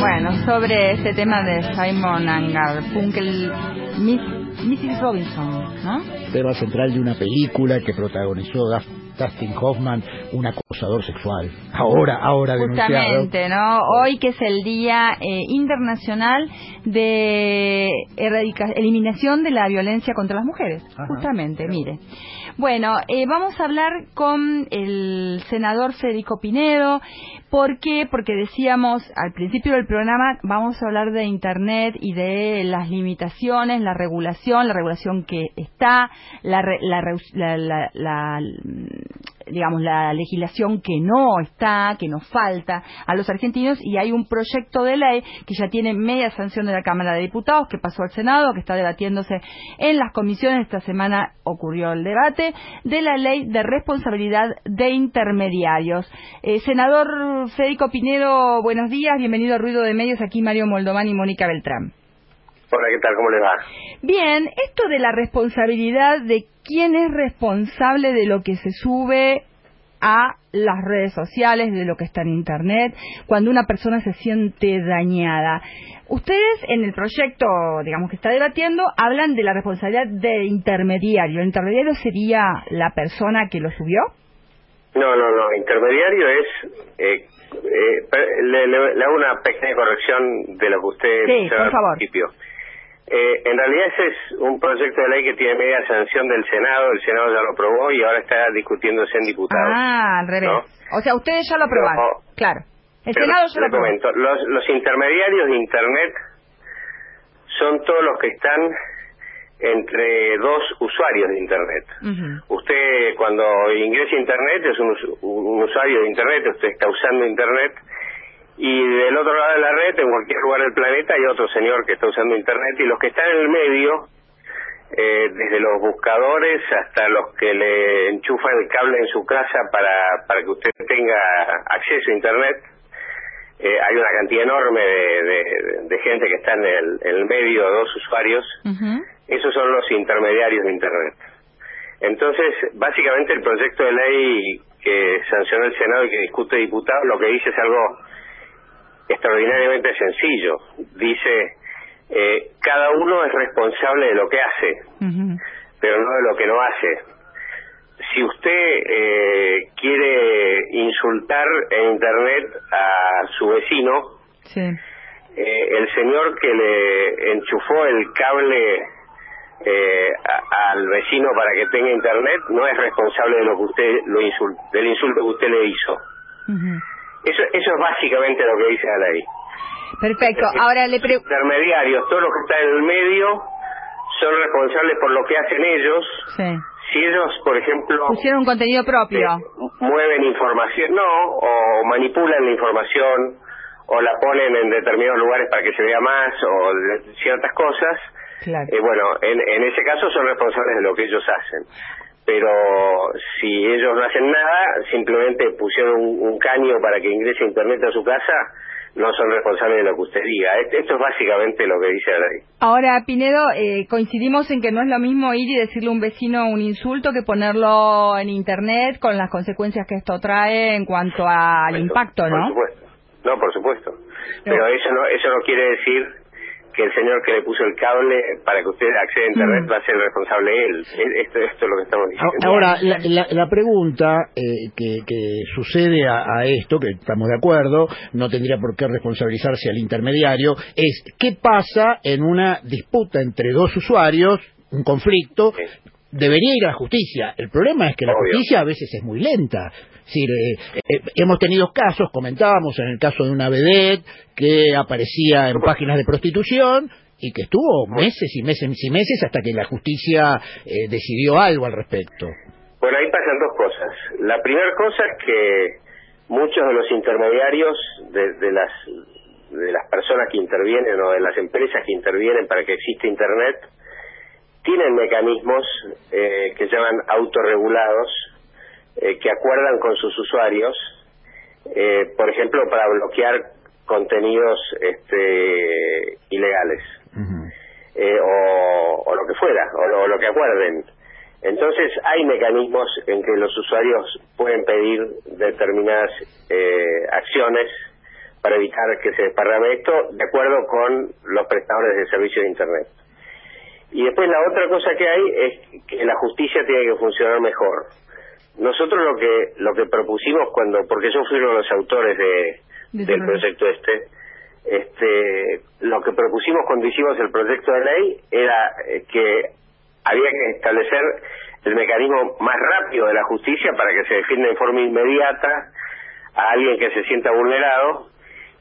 Bueno, sobre este tema de Simon and Garfunkel, Miss, Mrs. Robinson, ¿no? Tema central de una película que protagonizó Dustin Hoffman, un acosador sexual. Ahora, ahora denunciado. Justamente, ¿no? Hoy que es el Día eh, Internacional de erradica- Eliminación de la Violencia contra las Mujeres. Ajá. Justamente, mire. Bueno, eh, vamos a hablar con el senador Federico Pinedo. ¿Por qué? Porque decíamos al principio del programa, vamos a hablar de Internet y de las limitaciones, la regulación, la regulación que está, la, la- la- la- digamos, la legislación que no está, que nos falta a los argentinos y hay un proyecto de ley que ya tiene media sanción de la Cámara de Diputados, que pasó al Senado, que está debatiéndose en las comisiones. Esta semana ocurrió el debate de la ley de responsabilidad de intermediarios. Eh, senador Federico Pinedo, buenos días, bienvenido a Ruido de Medios, aquí Mario Moldován y Mónica Beltrán. Hola, ¿qué tal? ¿Cómo les va? Bien, esto de la responsabilidad de quién es responsable de lo que se sube a las redes sociales, de lo que está en Internet, cuando una persona se siente dañada. Ustedes en el proyecto, digamos que está debatiendo, hablan de la responsabilidad de intermediario. ¿El intermediario sería la persona que lo subió? No, no, no. Intermediario es. Eh, eh, le, le- le hago una pequeña corrección de lo que usted Sí, por al favor. principio. Eh, en realidad ese es un proyecto de ley que tiene media sanción del Senado, el Senado ya lo aprobó y ahora está discutiéndose en diputados. Ah, al revés. ¿no? O sea, ustedes ya lo aprobaron. No. Claro. El Senado ya lo aprobó. comento, los, los intermediarios de Internet son todos los que están entre dos usuarios de Internet. Usted cuando ingresa a Internet es un, un usuario de Internet, usted está usando Internet y del otro lado de la red, en cualquier lugar del planeta, hay otro señor que está usando Internet. Y los que están en el medio, eh, desde los buscadores hasta los que le enchufan el cable en su casa para, para que usted tenga acceso a Internet, eh, hay una cantidad enorme de, de- de gente que está en el, en el medio, dos usuarios, esos son los intermediarios de Internet. Entonces, básicamente el proyecto de ley que sancionó el Senado y que discute diputado, lo que dice es algo extraordinariamente sencillo. Dice, eh, cada uno es responsable de lo que hace, pero no de lo que no hace. Si usted eh, quiere insultar en Internet a su vecino, Sí. eh, el señor que le enchufó el cable eh, a- al vecino para que tenga internet no es responsable de lo que usted lo insul- del insulto que usted le hizo. Eso eso es básicamente lo que dice la ley. Perfecto. Ahora le pregunto. Intermediarios, todos los que están en el medio son responsables por lo que hacen ellos. Sí. Si ellos, por ejemplo, Pusieron un contenido propio. eh, mueven información, no, o manipulan la información, o la ponen en determinados lugares para que se vea más, o de- ciertas cosas, Claro. eh, bueno, en, en ese caso son responsables de lo que ellos hacen. Pero si ellos no hacen nada, simplemente pusieron un, un caño para que ingrese internet a su casa, no son responsables de lo que usted diga. Esto es básicamente lo que dice la ley. Ahora, Pinedo, eh, coincidimos en que no es lo mismo ir y decirle a un vecino un insulto que ponerlo en Internet con las consecuencias que esto trae en cuanto al impacto, Por ¿no? supuesto. No, por supuesto. Pero eso no, eso no quiere decir que el señor que le puso el cable para que usted acceda a Internet Mm. va a ser el responsable él. Esto, esto es lo que estamos diciendo. Ahora, la, la- la pregunta eh, que, que sucede a, a esto, que estamos de acuerdo, no tendría por qué responsabilizarse al intermediario, es qué pasa en una disputa entre dos usuarios, un conflicto, Sí. debería ir a la justicia. El problema es que la Obvio. justicia a veces es muy lenta. Decir, eh, eh, hemos tenido casos, comentábamos en el caso de una vedette que aparecía en páginas de prostitución y que estuvo meses y meses y meses hasta que la justicia eh, decidió algo al respecto. Bueno, ahí pasan dos cosas. La primera cosa es que muchos de los intermediarios de, las de las personas que intervienen o de las empresas que intervienen para que exista Internet tienen mecanismos eh, que llaman autorregulados eh, que acuerdan con sus usuarios, eh, por ejemplo, para bloquear contenidos este, ilegales o, lo que fuera, o lo que acuerden. Entonces hay mecanismos en que los usuarios pueden pedir determinadas eh, acciones para evitar que se desparrame esto de acuerdo con los prestadores de servicios de Internet. Y después la otra cosa que hay es que la justicia tiene que funcionar mejor. Nosotros lo que lo que propusimos cuando, porque yo fui uno de los autores de, del proyecto este, este, lo que propusimos cuando hicimos el proyecto de ley era eh, que había que establecer el mecanismo más rápido de la justicia para que se defienda en forma inmediata a alguien que se sienta vulnerado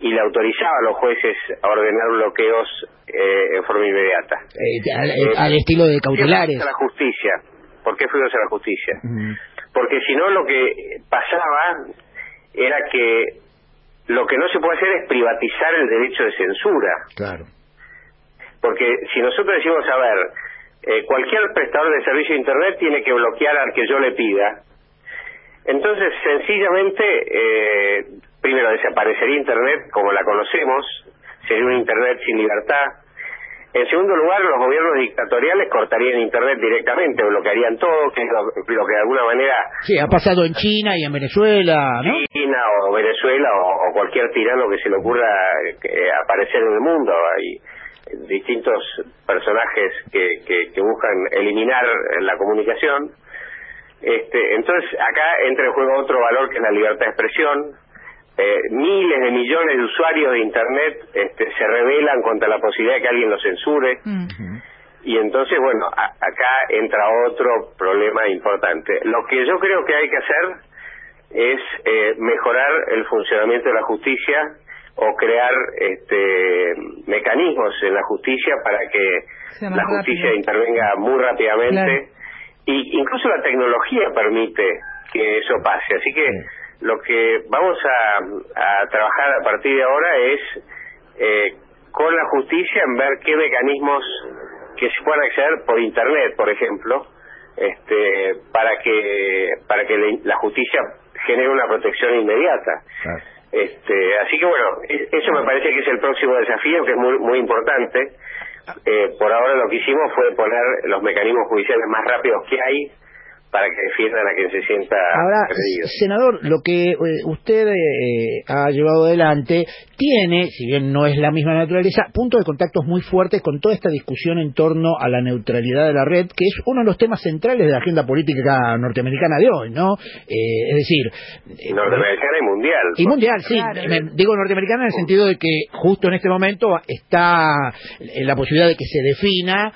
y le autorizaba a los jueces a ordenar bloqueos eh, en forma inmediata. Eh, al, estilo de cautelares. la justicia. ¿Por qué fuimos a la justicia? Porque si no lo que pasaba era que lo que no se puede hacer es privatizar el derecho de censura. Claro. Porque si nosotros decimos, a ver, eh, cualquier prestador de servicio de Internet tiene que bloquear al que yo le pida. Entonces, sencillamente, eh, primero desaparecería Internet como la conocemos, sería un Internet sin libertad. En segundo lugar, los gobiernos dictatoriales cortarían Internet directamente, bloquearían todo, que es lo, que de alguna manera... Sí, ha pasado en China y en Venezuela, ¿no? China o Venezuela o, cualquier tirano que se le ocurra eh, aparecer en el mundo. Hay, distintos personajes que, que, buscan eliminar la comunicación. Este, entonces acá entra en juego otro valor que es la libertad de expresión. Eh, miles de millones de usuarios de Internet este, se rebelan contra la posibilidad de que alguien los censure. Y entonces, bueno, acá entra otro problema importante. Lo que yo creo que hay que hacer es eh, mejorar el funcionamiento de la justicia o crear este, mecanismos en la justicia para que la justicia intervenga muy rápidamente. Y incluso la tecnología permite que eso pase. Así que lo que vamos a, a, trabajar a partir de ahora es eh, con la justicia en ver qué mecanismos que se puedan acceder por internet por ejemplo este para que para que la justicia genere una protección inmediata. Este, así que bueno, eso me parece que es el próximo desafío, que es muy, muy importante. Eh, por ahora lo que hicimos fue poner los mecanismos judiciales más rápidos que hay para que defiendan a quien se sienta Ahora, senador, lo que eh, usted eh, ha llevado adelante tiene, si bien no es la misma naturaleza, puntos de contacto muy fuertes con toda esta discusión en torno a la neutralidad de la red, que es uno de los temas centrales de la agenda política norteamericana de hoy, ¿no? Eh, es decir... Norteamericana y mundial. Y mundial, sí. digo norteamericana en el sentido de que justo en este momento está la posibilidad de que se defina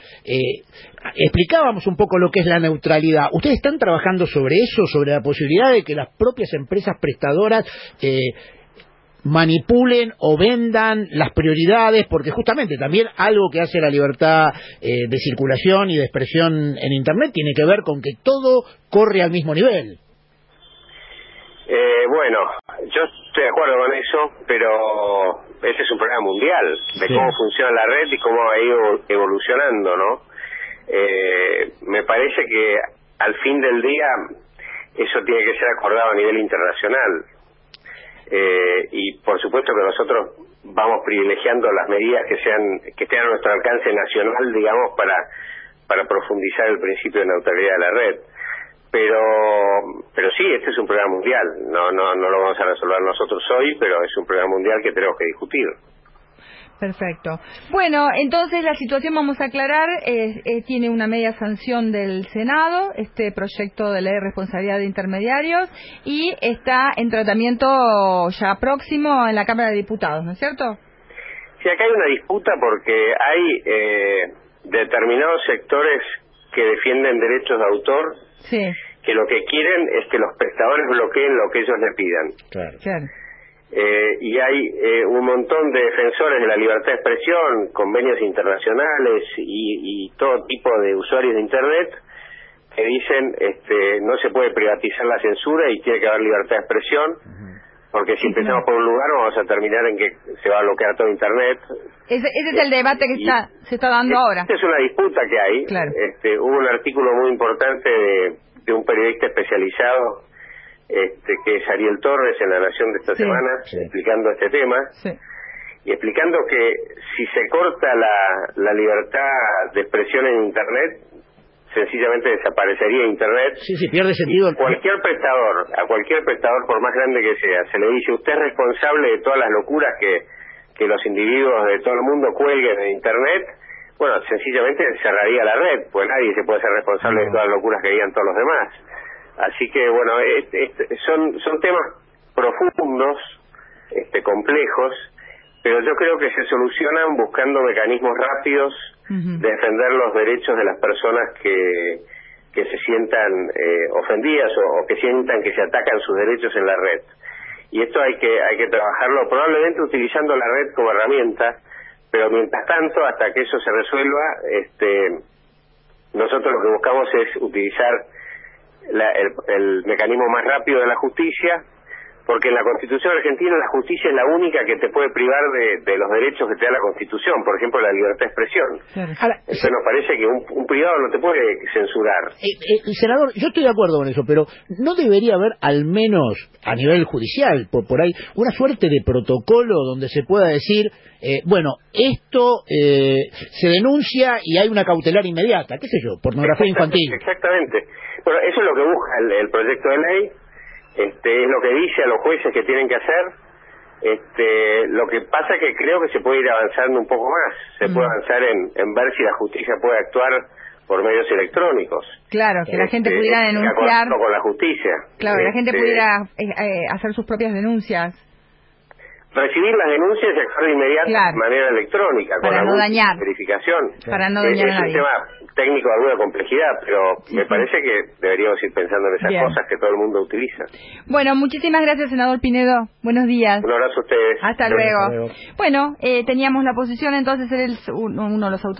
explicábamos un poco lo que es la neutralidad. ¿Ustedes están trabajando sobre eso, sobre la posibilidad de que las propias empresas prestadoras eh, manipulen o vendan las prioridades? Porque justamente también algo que hace la libertad eh, de circulación y de expresión en Internet tiene que ver con que todo corre al mismo nivel. Eh, bueno, yo estoy de acuerdo con eso, pero ese es un problema mundial de cómo funciona la red y cómo ha ido evolucionando, ¿no? Eh, me parece que al fin del día eso tiene que ser acordado a nivel internacional. Eh, y por supuesto que nosotros vamos privilegiando las medidas que sean que estén a nuestro alcance nacional, digamos, para para profundizar el principio de neutralidad de la red. Pero pero sí, este es un problema mundial. No no no lo vamos a resolver nosotros hoy, pero es un problema mundial que tenemos que discutir. Perfecto. Bueno, entonces la situación vamos a aclarar, eh, tiene una media sanción del Senado, este proyecto de ley de responsabilidad de intermediarios, y está en tratamiento ya próximo en la Cámara de Diputados, ¿no es cierto? Sí, acá hay una disputa porque hay eh, determinados sectores que defienden derechos de autor, que lo que quieren es que los prestadores bloqueen lo que ellos le pidan. claro. Eh, y hay eh, un montón de defensores de la libertad de expresión, convenios internacionales y, todo tipo de usuarios de Internet que dicen este, no se puede privatizar la censura y tiene que haber libertad de expresión, porque si empezamos por un lugar vamos a terminar en que se va a bloquear todo Internet. Ese, ese es el debate que Y- está, se está dando ahora. Esta es una disputa que hay. Claro. Este, hubo un artículo muy importante de, de un periodista especializado, este, que es Ariel Torres, en La Nación de esta Sí. semana, Sí. explicando este tema Sí. y explicando que si se corta la, la libertad de expresión en Internet, sencillamente desaparecería Internet. Sí, sí, pierde sentido. Cualquier prestador, a cualquier prestador, por más grande que sea, se le dice usted es responsable de todas las locuras que, que los individuos de todo el mundo cuelguen en Internet. Bueno, sencillamente cerraría la red, pues nadie se puede ser responsable de todas las locuras que digan todos los demás. Así que, bueno, es- es- son, son temas profundos, este, complejos, pero yo creo que se solucionan buscando mecanismos rápidos de defender los derechos de las personas que, que se sientan eh, ofendidas o, o que sientan que se atacan sus derechos en la red. Y esto hay que hay que trabajarlo probablemente utilizando la red como herramienta, pero mientras tanto, hasta que eso se resuelva, este, nosotros lo que buscamos es utilizar la- el, el mecanismo más rápido de la justicia, porque en la Constitución argentina la justicia es la única que te puede privar de, de los derechos que te da la Constitución, por ejemplo la libertad de expresión. Claro. Ahora, Entonces nos parece que un, un privado no te puede censurar. Eh, eh, senador, yo estoy de acuerdo con eso, pero ¿no debería haber, al menos a nivel judicial, por, por ahí, una suerte de protocolo donde se pueda decir, eh, bueno, esto eh, se denuncia y hay una cautelar inmediata, qué sé yo, pornografía infantil? Exactamente. Bueno, eso es lo que busca el, el proyecto de ley, este, es lo que dice a los jueces que tienen que hacer. Este, lo que pasa es que creo que se puede ir avanzando un poco más, se puede avanzar en, en ver si la justicia puede actuar por medios electrónicos. Claro, que la gente Este, pudiera de denunciar. acuerdo con la justicia. Claro, la gente Este, pudiera eh, eh, hacer sus propias denuncias. Recibir las denuncias y actuar de inmediato Claro. de manera electrónica, Para con no dañar. verificación. Para no Es- dañar a es un tema técnico de alguna complejidad, pero Sí, me sí. parece que deberíamos ir pensando en esas Bien. cosas que todo el mundo utiliza. Bueno, muchísimas gracias, senador Pinedo. Buenos días. Un abrazo a ustedes. Hasta Hasta luego. Bueno, eh, teníamos la posición entonces, era el- uno de los autores.